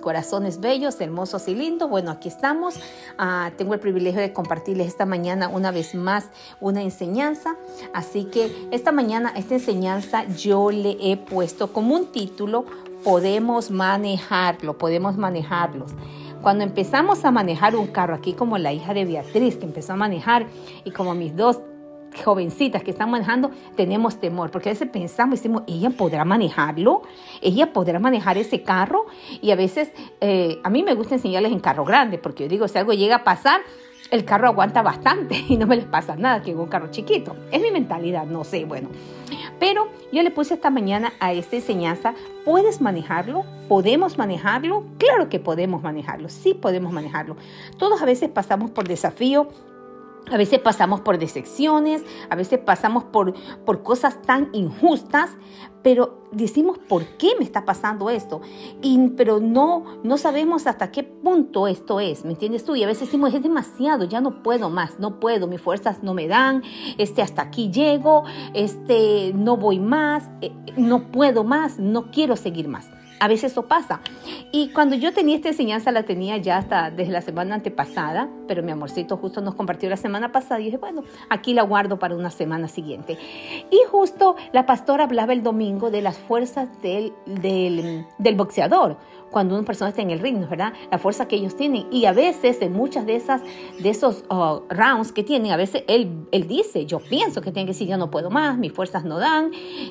corazones bellos, hermosos y lindos. Bueno, aquí estamos. Ah, tengo el privilegio de compartirles esta mañana una vez más una enseñanza. Así que esta mañana, esta enseñanza yo le he puesto como un título, podemos manejarlo, podemos manejarlos. Cuando empezamos a manejar un carro, aquí como la hija de Beatriz, que empezó a manejar, y como mis dos jovencitas que están manejando, tenemos temor, porque a veces pensamos, decimos, ella podrá manejarlo, ella podrá manejar ese carro, y a veces eh, a mí me gusta enseñarles en carro grande, porque yo digo, si algo llega a pasar, el carro aguanta bastante y no me les pasa nada que un carro chiquito. Es mi mentalidad, no sé, bueno. Pero yo le puse esta mañana a esta enseñanza, ¿puedes manejarlo? ¿Podemos manejarlo? Claro que podemos manejarlo, sí podemos manejarlo. Todos a veces pasamos por desafío a veces pasamos por decepciones, a veces pasamos por, por cosas tan injustas, pero decimos, ¿por qué me está pasando esto? Y, pero no, no sabemos hasta qué punto esto es, ¿me entiendes tú? Y a veces decimos, es demasiado, ya no puedo más, no puedo, mis fuerzas no me dan, este, hasta aquí llego, este, no voy más, eh, no puedo más, no quiero seguir más. A veces eso pasa. Y cuando yo tenía esta enseñanza, la tenía ya hasta desde la semana antepasada, pero mi amorcito justo nos compartió la semana pasada y dije, bueno, aquí la guardo para una semana siguiente. Y justo la pastora hablaba el domingo de las fuerzas del, del, del boxeador cuando una persona está en el ring, ¿verdad? La fuerza que ellos tienen. Y a veces en muchas de esas de esos uh, rounds que tienen, a veces él, él dice, yo pienso que tiene que decir, yo no puedo más, mis fuerzas no dan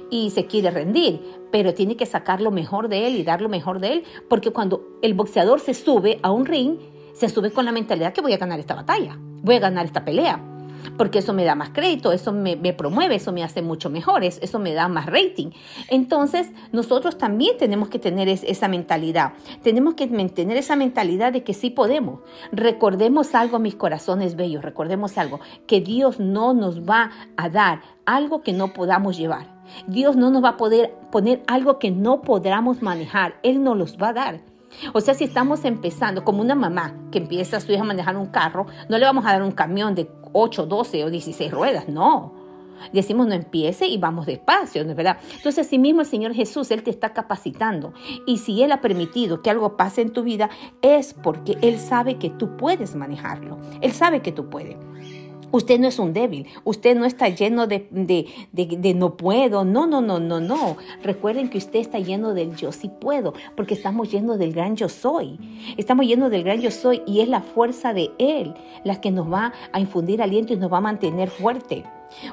y se quiere rendir, pero tiene que sacar lo mejor de él y dar lo mejor de él, porque cuando el boxeador se sube a un ring, se sube con la mentalidad que voy a ganar esta batalla, voy a ganar esta pelea porque eso me da más crédito, eso me, promueve, eso me hace mucho mejores, eso me da más rating. Entonces, nosotros también tenemos que tener esa mentalidad. Tenemos que tener esa mentalidad de que sí podemos. Recordemos algo, mis corazones bellos, recordemos algo, que Dios no nos va a dar algo que no podamos llevar. Dios no nos va a poder poner algo que no podamos manejar. Él nos los va a dar. O sea, si estamos empezando, como una mamá que empieza a su hija a manejar un carro, no le vamos a dar un camión de 8, 12 o 16 ruedas, no. Decimos no empiece y vamos despacio, ¿no es verdad? Entonces, así mismo el Señor Jesús, Él te está capacitando. Y si Él ha permitido que algo pase en tu vida, es porque Él sabe que tú puedes manejarlo. Él sabe que tú puedes. Usted no es un débil, usted no está lleno de, de, no puedo, no, no, no, no, no. Recuerden que usted está lleno del yo sí puedo, porque estamos llenos del gran yo soy. Estamos llenos del gran yo soy y es la fuerza de Él la que nos va a infundir aliento y nos va a mantener fuerte.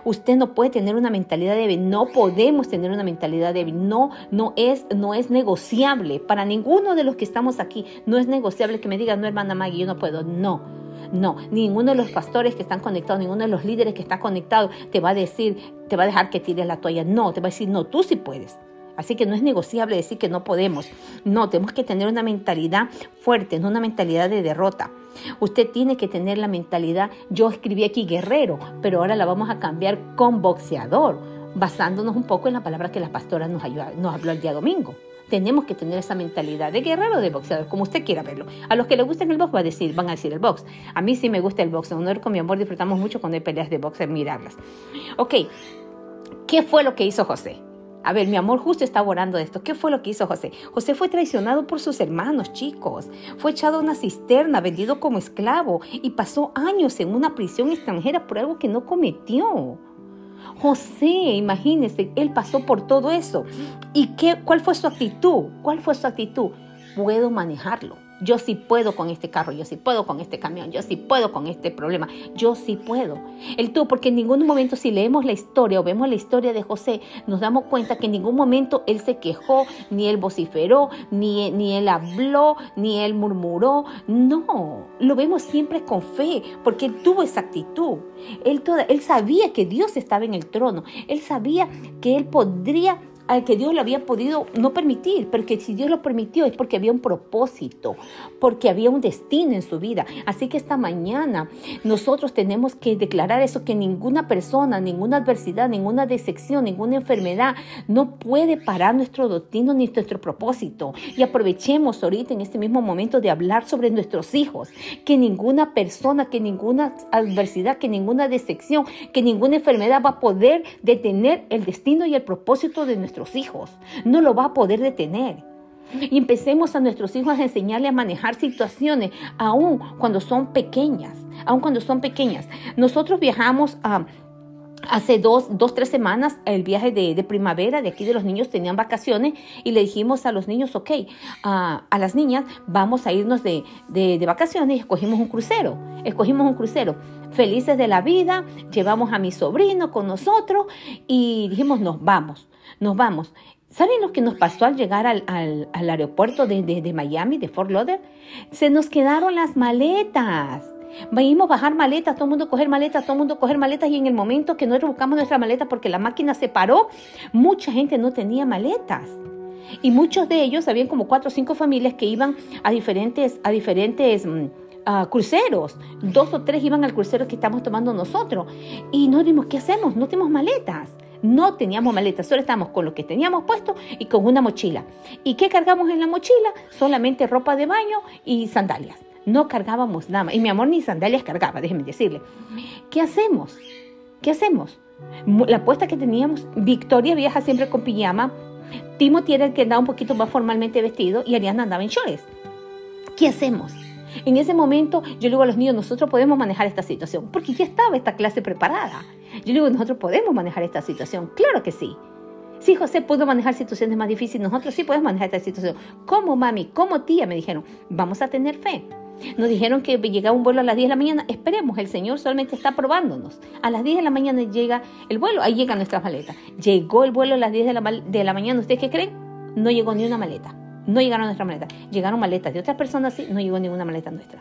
Usted no puede tener una mentalidad débil, no podemos tener una mentalidad débil, no, no es, no es negociable para ninguno de los que estamos aquí, no es negociable que me diga, no hermana Maggie, yo no puedo, no. No, ninguno de los pastores que están conectados, ninguno de los líderes que está conectado te va a decir, te va a dejar que tires la toalla. No, te va a decir, no, tú sí puedes. Así que no es negociable decir que no podemos. No, tenemos que tener una mentalidad fuerte, no una mentalidad de derrota. Usted tiene que tener la mentalidad, yo escribí aquí guerrero, pero ahora la vamos a cambiar con boxeador, basándonos un poco en la palabra que la pastora nos, nos habló el día domingo tenemos que tener esa mentalidad de guerrero o de boxeador, como usted quiera verlo. A los que le gusta el box va a decir, van a decir el box. A mí sí me gusta el box. Honor con mi amor disfrutamos mucho cuando hay peleas de box, mirarlas. Ok, ¿qué fue lo que hizo José? A ver, mi amor justo está orando de esto. ¿Qué fue lo que hizo José? José fue traicionado por sus hermanos, chicos. Fue echado a una cisterna, vendido como esclavo y pasó años en una prisión extranjera por algo que no cometió. José, imagínense, él pasó por todo eso. ¿Y qué, cuál fue su actitud? ¿Cuál fue su actitud? Puedo manejarlo. Yo sí puedo con este carro, yo sí puedo con este camión, yo sí puedo con este problema, yo sí puedo. El tú, porque en ningún momento si leemos la historia o vemos la historia de José, nos damos cuenta que en ningún momento él se quejó, ni él vociferó, ni, ni él habló, ni él murmuró. No, lo vemos siempre con fe, porque él tuvo esa actitud. Él, él sabía que Dios estaba en el trono, él sabía que él podría al que Dios lo había podido no permitir, pero que si Dios lo permitió es porque había un propósito, porque había un destino en su vida. Así que esta mañana nosotros tenemos que declarar eso, que ninguna persona, ninguna adversidad, ninguna decepción, ninguna enfermedad no puede parar nuestro destino ni nuestro propósito. Y aprovechemos ahorita en este mismo momento de hablar sobre nuestros hijos, que ninguna persona, que ninguna adversidad, que ninguna decepción, que ninguna enfermedad va a poder detener el destino y el propósito de nuestro hijos. No lo va a poder detener. Y empecemos a nuestros hijos a enseñarles a manejar situaciones, aun cuando son pequeñas, aun cuando son pequeñas. Nosotros viajamos a hace dos, dos, tres semanas el viaje de, primavera de aquí de los niños tenían vacaciones y le dijimos a los niños, ok, a las niñas vamos a irnos de, de, vacaciones y escogimos un crucero, escogimos un crucero. Felices de la vida, llevamos a mi sobrino con nosotros y dijimos, nos vamos, nos vamos. ¿Saben lo que nos pasó al llegar al, al, aeropuerto de, de, de Miami, de Fort Lauderdale? Se nos quedaron las maletas. Vimos bajar maletas, todo el mundo coger maletas, todo el mundo coger maletas y en el momento que nosotros buscamos nuestra maleta porque la máquina se paró, mucha gente no tenía maletas. Y muchos de ellos, habían como cuatro o cinco familias que iban a diferentes, a diferentes mm, cruceros. Dos o tres iban al crucero que estamos tomando nosotros. Y no dimos, ¿qué hacemos? No tenemos maletas. No teníamos maletas, solo estábamos con lo que teníamos puesto y con una mochila. ¿Y qué cargamos en la mochila? Solamente ropa de baño y sandalias. No cargábamos nada. Y mi amor ni sandalias cargaba, déjenme decirle. ¿Qué hacemos? ¿Qué hacemos? La apuesta que teníamos, Victoria viaja siempre con pijama, Timothy era el que andaba un poquito más formalmente vestido y Ariana andaba en shorts. ¿Qué hacemos? En ese momento yo le digo a los niños, nosotros podemos manejar esta situación, porque ya estaba esta clase preparada. Yo le digo, nosotros podemos manejar esta situación. Claro que sí. Sí, José pudo manejar situaciones más difíciles, nosotros sí podemos manejar esta situación. ¿Cómo, mami? ¿Cómo, tía? Me dijeron, vamos a tener fe. Nos dijeron que llegaba un vuelo a las 10 de la mañana. Esperemos, el Señor solamente está probándonos. A las 10 de la mañana llega el vuelo, ahí llegan nuestras maletas. Llegó el vuelo a las 10 de la, de la mañana. ¿Ustedes qué creen? No llegó ni una maleta. No llegaron nuestras maletas. Llegaron maletas de otras personas, sí, no llegó ninguna maleta nuestra.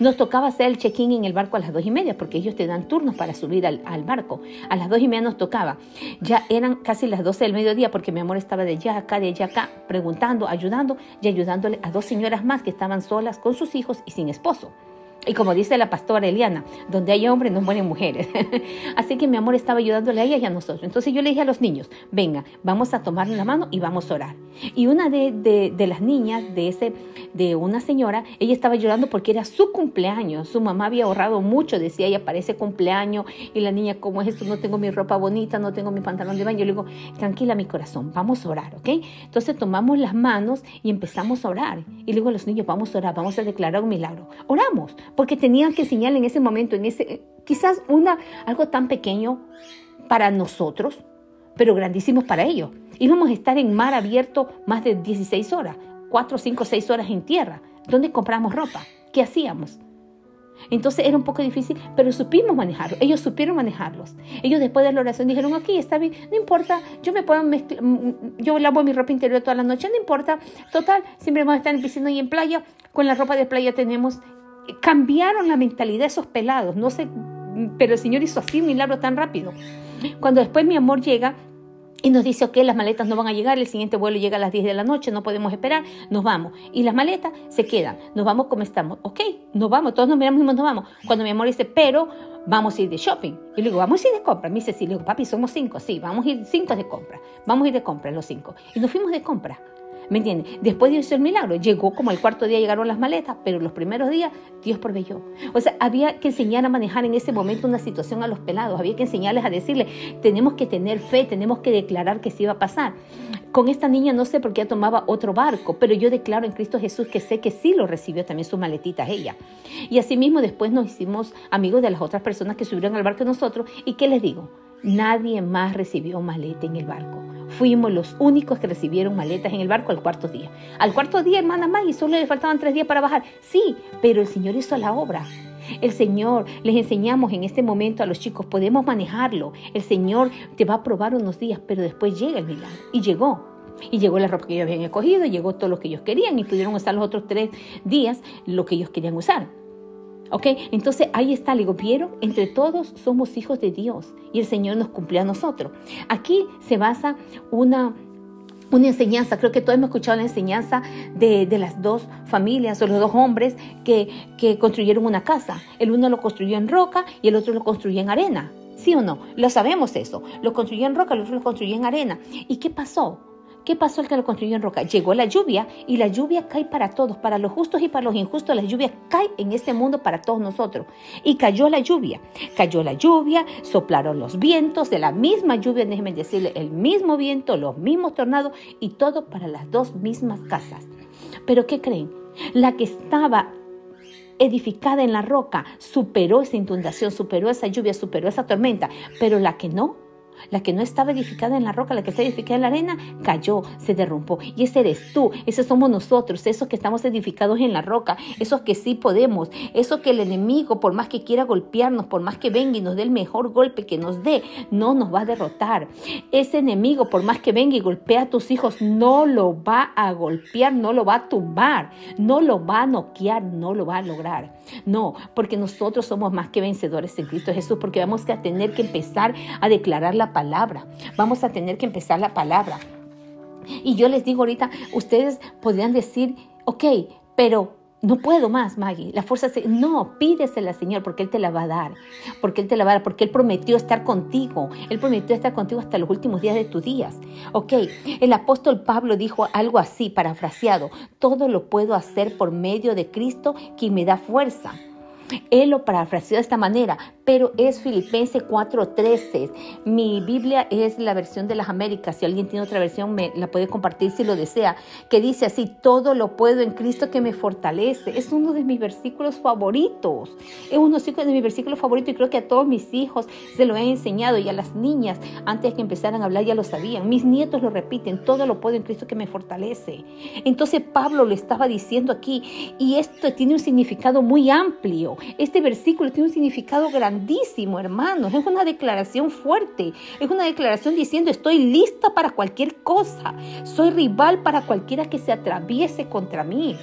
Nos tocaba hacer el check-in en el barco a las dos y media, porque ellos te dan turnos para subir al, barco. A las dos y media nos tocaba. Ya eran casi las doce del mediodía, porque mi amor estaba de allá acá, de allá acá, preguntando, ayudando y ayudándole a dos señoras más que estaban solas con sus hijos y sin esposo. Y como dice la pastora Eliana, donde hay hombres no mueren mujeres. Así que mi amor estaba ayudándole a ella y a nosotros. Entonces yo le dije a los niños, venga, vamos a tomar la mano y vamos a orar. Y una de, de, las niñas de, ese, de una señora, ella estaba llorando porque era su cumpleaños. Su mamá había ahorrado mucho, decía ella, para ese cumpleaños. Y la niña, ¿cómo es esto? No tengo mi ropa bonita, no tengo mi pantalón de baño. Yo le digo, tranquila mi corazón, vamos a orar, ¿ok? Entonces tomamos las manos y empezamos a orar. Y le digo a los niños, vamos a orar, vamos a declarar un milagro. Oramos porque tenían que enseñarle en ese momento, en ese, quizás una, algo tan pequeño para nosotros, pero grandísimos para ellos. Íbamos a estar en mar abierto más de 16 horas, 4, 5, 6 horas en tierra. ¿Dónde compramos ropa? ¿Qué hacíamos? Entonces era un poco difícil, pero supimos manejarlo. Ellos supieron manejarlos. Ellos después de la oración dijeron, aquí está bien, no importa, yo me puedo mezclar, mm, mm, yo lavo mi ropa interior toda la noche, no importa. Total, siempre vamos a estar en piscina y en playa. Con la ropa de playa tenemos cambiaron la mentalidad de esos pelados. No sé, pero el Señor hizo así un milagro tan rápido. Cuando después mi amor llega y nos dice, ok, las maletas no van a llegar, el siguiente vuelo llega a las 10 de la noche, no podemos esperar, nos vamos. Y las maletas se quedan, nos vamos como estamos. Ok, nos vamos, todos nos miramos y nos vamos. Cuando mi amor dice, pero vamos a ir de shopping. Y le digo, vamos a ir de compra. Me dice, sí, le digo, papi, somos cinco. Sí, vamos a ir cinco de compra. Vamos a ir de compra los cinco. Y nos fuimos de compra. ¿Me entiendes? Después Dios hizo el milagro. Llegó como el cuarto día, llegaron las maletas, pero los primeros días Dios proveyó. O sea, había que enseñar a manejar en ese momento una situación a los pelados. Había que enseñarles a decirle, tenemos que tener fe, tenemos que declarar que sí iba a pasar. Con esta niña no sé por qué tomaba otro barco, pero yo declaro en Cristo Jesús que sé que sí lo recibió también sus maletitas ella. Y asimismo después nos hicimos amigos de las otras personas que subieron al barco nosotros. ¿Y qué les digo? Nadie más recibió maleta en el barco. Fuimos los únicos que recibieron maletas en el barco al cuarto día. Al cuarto día, hermana y solo le faltaban tres días para bajar. Sí, pero el Señor hizo la obra. El Señor, les enseñamos en este momento a los chicos, podemos manejarlo. El Señor te va a probar unos días, pero después llega el milagro. Y llegó. Y llegó la ropa que ellos habían escogido, llegó todo lo que ellos querían y pudieron usar los otros tres días lo que ellos querían usar. ¿Ok? Entonces ahí está, le digo, ¿vieron? Entre todos somos hijos de Dios y el Señor nos cumplió a nosotros. Aquí se basa una, una enseñanza, creo que todos hemos escuchado la enseñanza de, las dos familias o los dos hombres que, que construyeron una casa. El uno lo construyó en roca y el otro lo construyó en arena. ¿Sí o no? Lo sabemos eso. Lo construyó en roca, el otro lo construyó en arena. ¿Y qué pasó? ¿Qué pasó el que lo construyó en roca? Llegó la lluvia y la lluvia cae para todos, para los justos y para los injustos. La lluvia cae en este mundo para todos nosotros. Y cayó la lluvia. Cayó la lluvia, soplaron los vientos de la misma lluvia, déjenme decirle, el mismo viento, los mismos tornados y todo para las dos mismas casas. Pero ¿qué creen? La que estaba edificada en la roca superó esa inundación, superó esa lluvia, superó esa tormenta, pero la que no, la que no estaba edificada en la roca, la que está edificada en la arena, cayó, se derrumbó. Y ese eres tú, ese somos nosotros, esos que estamos edificados en la roca, esos que sí podemos, esos que el enemigo, por más que quiera golpearnos, por más que venga y nos dé el mejor golpe que nos dé, no nos va a derrotar. Ese enemigo, por más que venga y golpea a tus hijos, no lo va a golpear, no lo va a tumbar, no lo va a noquear, no lo va a lograr. No, porque nosotros somos más que vencedores en Cristo Jesús, porque vamos a tener que empezar a declarar la palabra. Vamos a tener que empezar la palabra. Y yo les digo ahorita, ustedes podrían decir, ok, pero no puedo más, Maggie. La fuerza se... No, pídesela, Señor, porque Él te la va a dar. Porque Él te la va a dar, porque Él prometió estar contigo. Él prometió estar contigo hasta los últimos días de tus días. Ok, el apóstol Pablo dijo algo así, parafraseado. Todo lo puedo hacer por medio de Cristo, quien me da fuerza. Él lo parafraseó de esta manera, pero es Filipenses 4:13. Mi Biblia es la versión de las Américas. Si alguien tiene otra versión, me la puede compartir si lo desea. Que dice así: Todo lo puedo en Cristo que me fortalece. Es uno de mis versículos favoritos. Es uno de mis versículos favoritos y creo que a todos mis hijos se lo he enseñado y a las niñas antes que empezaran a hablar ya lo sabían. Mis nietos lo repiten: Todo lo puedo en Cristo que me fortalece. Entonces Pablo lo estaba diciendo aquí y esto tiene un significado muy amplio. Este versículo tiene un significado grandísimo, hermanos. Es una declaración fuerte. Es una declaración diciendo, estoy lista para cualquier cosa. Soy rival para cualquiera que se atraviese contra mí.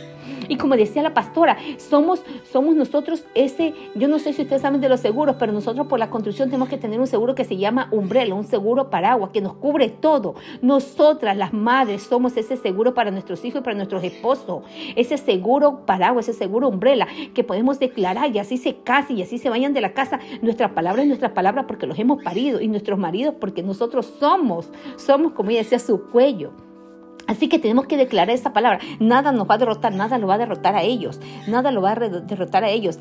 Y como decía la pastora, somos, somos nosotros ese, yo no sé si ustedes saben de los seguros, pero nosotros por la construcción tenemos que tener un seguro que se llama umbrella, un seguro paraguas, que nos cubre todo. Nosotras, las madres, somos ese seguro para nuestros hijos y para nuestros esposos. Ese seguro paraguas, ese seguro umbrella, que podemos declarar y así se casen y así se vayan de la casa. Nuestra palabra es nuestra palabra porque los hemos parido y nuestros maridos porque nosotros somos, somos como ella decía, su cuello. Así que tenemos que declarar esa palabra. Nada nos va a derrotar, nada lo va a derrotar a ellos. Nada lo va a derrotar a ellos.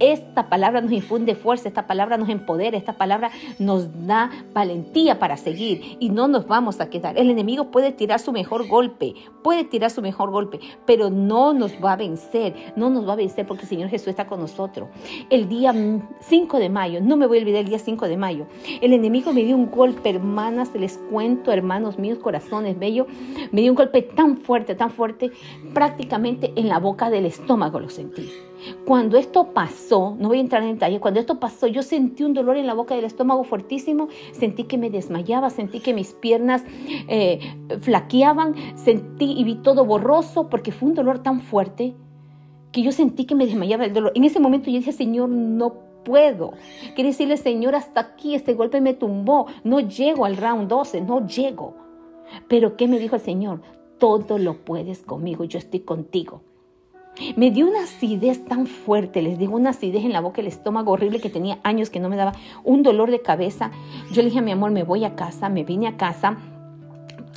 Esta palabra nos infunde fuerza, esta palabra nos empodera, esta palabra nos da valentía para seguir y no nos vamos a quedar. El enemigo puede tirar su mejor golpe, puede tirar su mejor golpe, pero no nos va a vencer, no nos va a vencer porque el Señor Jesús está con nosotros. El día 5 de mayo, no me voy a olvidar el día 5 de mayo, el enemigo me dio un golpe, hermanas, les cuento, hermanos míos, corazones bellos, me dio un golpe tan fuerte, tan fuerte, prácticamente en la boca del estómago lo sentí. Cuando esto pasó, no voy a entrar en detalle, cuando esto pasó, yo sentí un dolor en la boca del estómago fuertísimo, sentí que me desmayaba, sentí que mis piernas eh, flaqueaban, sentí y vi todo borroso porque fue un dolor tan fuerte que yo sentí que me desmayaba el dolor. En ese momento yo dije, Señor, no puedo. Quiere decirle, Señor, hasta aquí este golpe me tumbó. No llego al round 12, no llego. Pero ¿qué me dijo el Señor? Todo lo puedes conmigo, yo estoy contigo. Me dio una acidez tan fuerte, les digo, una acidez en la boca, el estómago horrible que tenía años que no me daba, un dolor de cabeza. Yo le dije a mi amor, me voy a casa, me vine a casa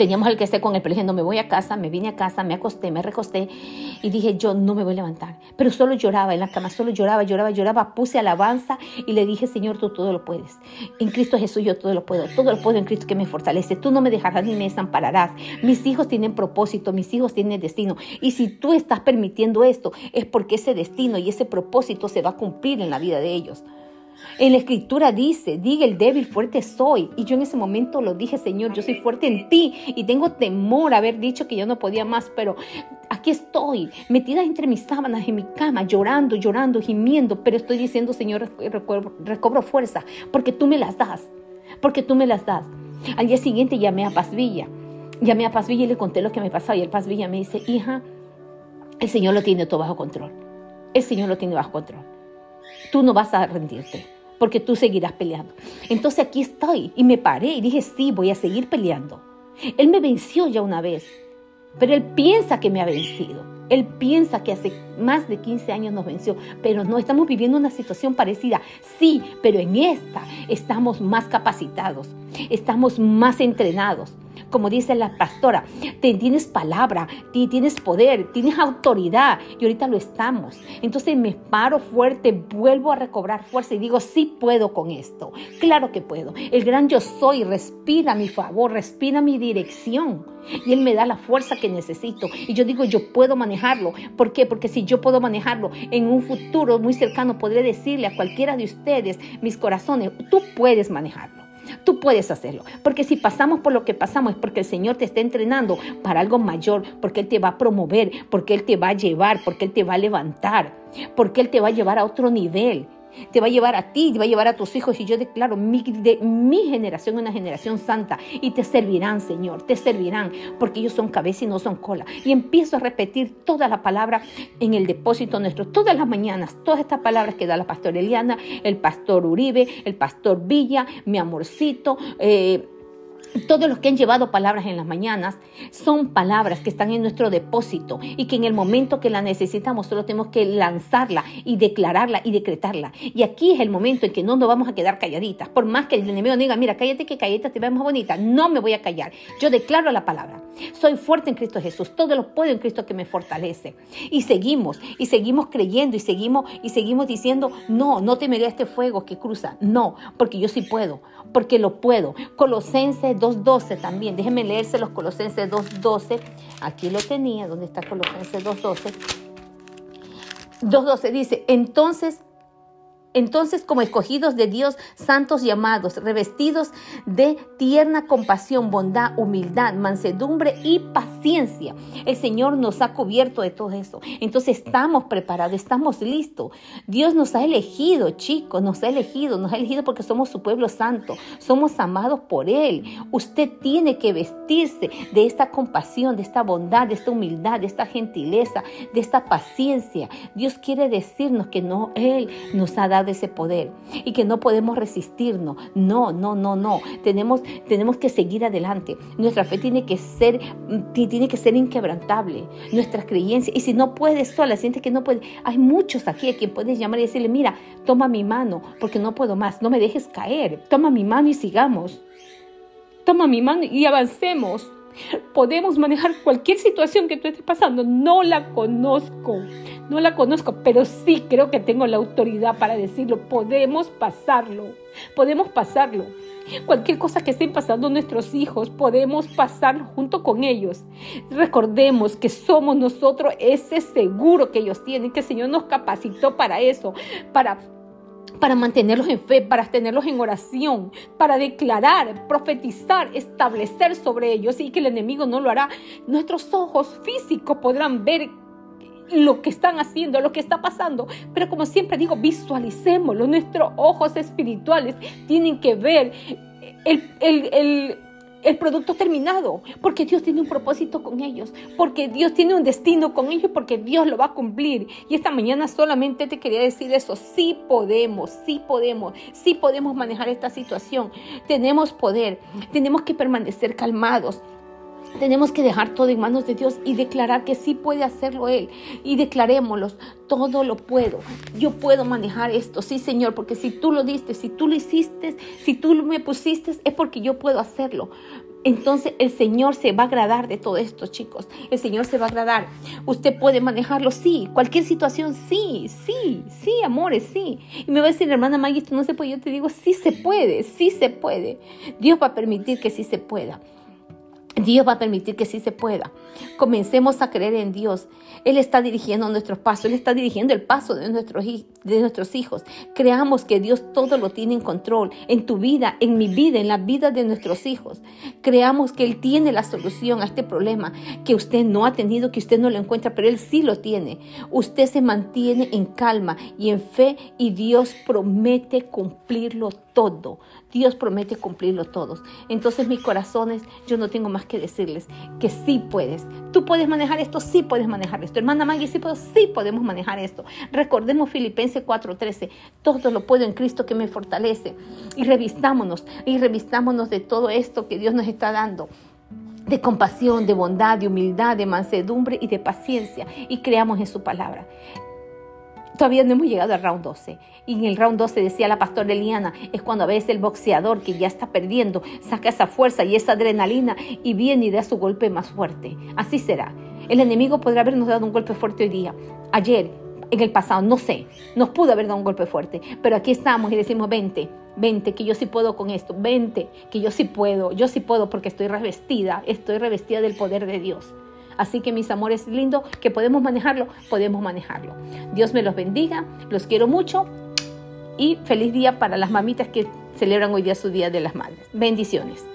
teníamos el que esté con el pero me voy a casa, me vine a casa, me acosté, me recosté y dije, yo no me voy a levantar. Pero solo lloraba en la cama, solo lloraba, lloraba, lloraba, puse alabanza y le dije, Señor, tú todo lo puedes. En Cristo Jesús yo todo lo puedo, todo lo puedo en Cristo que me fortalece. Tú no me dejarás ni me desampararás. Mis hijos tienen propósito, mis hijos tienen destino. Y si tú estás permitiendo esto, es porque ese destino y ese propósito se va a cumplir en la vida de ellos. En la escritura dice, diga el débil, fuerte soy. Y yo en ese momento lo dije, Señor, yo soy fuerte en ti y tengo temor a haber dicho que yo no podía más, pero aquí estoy, metida entre mis sábanas en mi cama, llorando, llorando, gimiendo, pero estoy diciendo, Señor, recobro, fuerza, porque tú me las das, porque tú me las das. Al día siguiente llamé a Paz Villa, llamé a Paz Villa y le conté lo que me pasaba y el Paz Villa me dice, hija, el Señor lo tiene todo bajo control, el Señor lo tiene bajo control tú no vas a rendirte, porque tú seguirás peleando. Entonces aquí estoy y me paré y dije, sí, voy a seguir peleando. Él me venció ya una vez, pero él piensa que me ha vencido. Él piensa que hace más de 15 años nos venció, pero no estamos viviendo una situación parecida. Sí, pero en esta estamos más capacitados, estamos más entrenados como dice la pastora, tienes palabra, tienes poder, tienes autoridad y ahorita lo estamos. Entonces me paro fuerte, vuelvo a recobrar fuerza y digo, sí puedo con esto. Claro que puedo. El gran yo soy respira mi favor, respira mi dirección. Y Él me da la fuerza que necesito. Y yo digo, yo puedo manejarlo. ¿Por qué? Porque si yo puedo manejarlo en un futuro muy cercano, podré decirle a cualquiera de ustedes, mis corazones, tú puedes manejarlo. Tú puedes hacerlo. Porque si pasamos por lo que pasamos es porque el Señor te está entrenando para algo mayor, porque Él te va a promover, porque Él te va a llevar, porque Él te va a levantar, porque Él te va a llevar a otro nivel te va a llevar a ti, te va a llevar a tus hijos. Y yo declaro mi, de, mi generación una generación santa. Y te servirán, Señor, te servirán, porque ellos son cabeza y no son cola. Y empiezo a repetir toda la palabra en el depósito nuestro, todas las mañanas, todas estas palabras que da la pastora Eliana, el pastor Uribe, el pastor Villa, mi amorcito. Eh, todos los que han llevado palabras en las mañanas son palabras que están en nuestro depósito y que en el momento que la necesitamos solo tenemos que lanzarla y declararla y decretarla. Y aquí es el momento en que no nos vamos a quedar calladitas. Por más que el enemigo diga, mira, cállate que calleta te ve más bonita. No me voy a callar. Yo declaro la palabra. Soy fuerte en Cristo Jesús. Todo lo puedo en Cristo que me fortalece. Y seguimos, y seguimos creyendo, y seguimos, y seguimos diciendo, no, no temeré este fuego que cruza. No, porque yo sí puedo, porque lo puedo. Colosenses 2.12 también. Déjenme leerse los Colosenses 2.12. Aquí lo tenía. ¿Dónde está Colosenses 2.12? 2.12 dice, entonces entonces, como escogidos de Dios, santos llamados, revestidos de tierna compasión, bondad, humildad, mansedumbre y paciencia, el Señor nos ha cubierto de todo eso. Entonces, estamos preparados, estamos listos. Dios nos ha elegido, chicos, nos ha elegido, nos ha elegido porque somos su pueblo santo, somos amados por Él. Usted tiene que vestirse de esta compasión, de esta bondad, de esta humildad, de esta gentileza, de esta paciencia. Dios quiere decirnos que no, Él nos ha dado de ese poder y que no podemos resistirnos. No, no, no, no. Tenemos, tenemos que seguir adelante. Nuestra fe tiene que ser, tiene que ser inquebrantable. Nuestras creencias. Y si no puedes sola, sientes que no puedes. Hay muchos aquí a quien puedes llamar y decirle, mira, toma mi mano porque no puedo más. No me dejes caer. Toma mi mano y sigamos. Toma mi mano y avancemos. Podemos manejar cualquier situación que tú estés pasando. No la conozco, no la conozco, pero sí creo que tengo la autoridad para decirlo. Podemos pasarlo, podemos pasarlo. Cualquier cosa que estén pasando nuestros hijos, podemos pasarlo junto con ellos. Recordemos que somos nosotros ese seguro que ellos tienen, que el Señor nos capacitó para eso, para para mantenerlos en fe, para tenerlos en oración, para declarar, profetizar, establecer sobre ellos y que el enemigo no lo hará. Nuestros ojos físicos podrán ver lo que están haciendo, lo que está pasando. Pero como siempre digo, visualicémoslo. Nuestros ojos espirituales tienen que ver el, el el producto terminado, porque Dios tiene un propósito con ellos, porque Dios tiene un destino con ellos, porque Dios lo va a cumplir. Y esta mañana solamente te quería decir eso, sí podemos, sí podemos, sí podemos manejar esta situación. Tenemos poder, tenemos que permanecer calmados, tenemos que dejar todo en manos de Dios y declarar que sí puede hacerlo Él. Y declarémoslo, todo lo puedo. Yo puedo manejar esto, sí Señor, porque si tú lo diste, si tú lo hiciste, si tú me pusiste, es porque yo puedo hacerlo. Entonces el Señor se va a agradar de todo esto, chicos. El Señor se va a agradar. Usted puede manejarlo, sí. Cualquier situación, sí, sí, sí, amores, sí. Y me va a decir, hermana Maggie, esto no se puede. Yo te digo, sí se puede, sí se puede. Dios va a permitir que sí se pueda. Dios va a permitir que sí se pueda. Comencemos a creer en Dios. Él está dirigiendo nuestros pasos, Él está dirigiendo el paso de nuestros, de nuestros hijos. Creamos que Dios todo lo tiene en control, en tu vida, en mi vida, en la vida de nuestros hijos. Creamos que Él tiene la solución a este problema que usted no ha tenido, que usted no lo encuentra, pero Él sí lo tiene. Usted se mantiene en calma y en fe y Dios promete cumplirlo todo. Dios promete cumplirlo todos. Entonces mis corazones, yo no tengo más que decirles que sí puedes. Tú puedes manejar esto, sí puedes manejar esto. Hermana Maggie, sí, puedo, sí podemos manejar esto. Recordemos Filipenses 4:13. Todo lo puedo en Cristo que me fortalece. Y revistámonos, y revistámonos de todo esto que Dios nos está dando de compasión, de bondad, de humildad, de mansedumbre y de paciencia y creamos en su palabra. Todavía no hemos llegado al round 12. Y en el round 12 decía la pastora Eliana, es cuando a veces el boxeador que ya está perdiendo saca esa fuerza y esa adrenalina y viene y da su golpe más fuerte. Así será. El enemigo podrá habernos dado un golpe fuerte hoy día. Ayer, en el pasado, no sé, nos pudo haber dado un golpe fuerte, pero aquí estamos y decimos, vente, vente, que yo sí puedo con esto, vente, que yo sí puedo, yo sí puedo porque estoy revestida, estoy revestida del poder de Dios. Así que mis amores lindos, que podemos manejarlo, podemos manejarlo. Dios me los bendiga, los quiero mucho y feliz día para las mamitas que celebran hoy día su Día de las Madres. Bendiciones.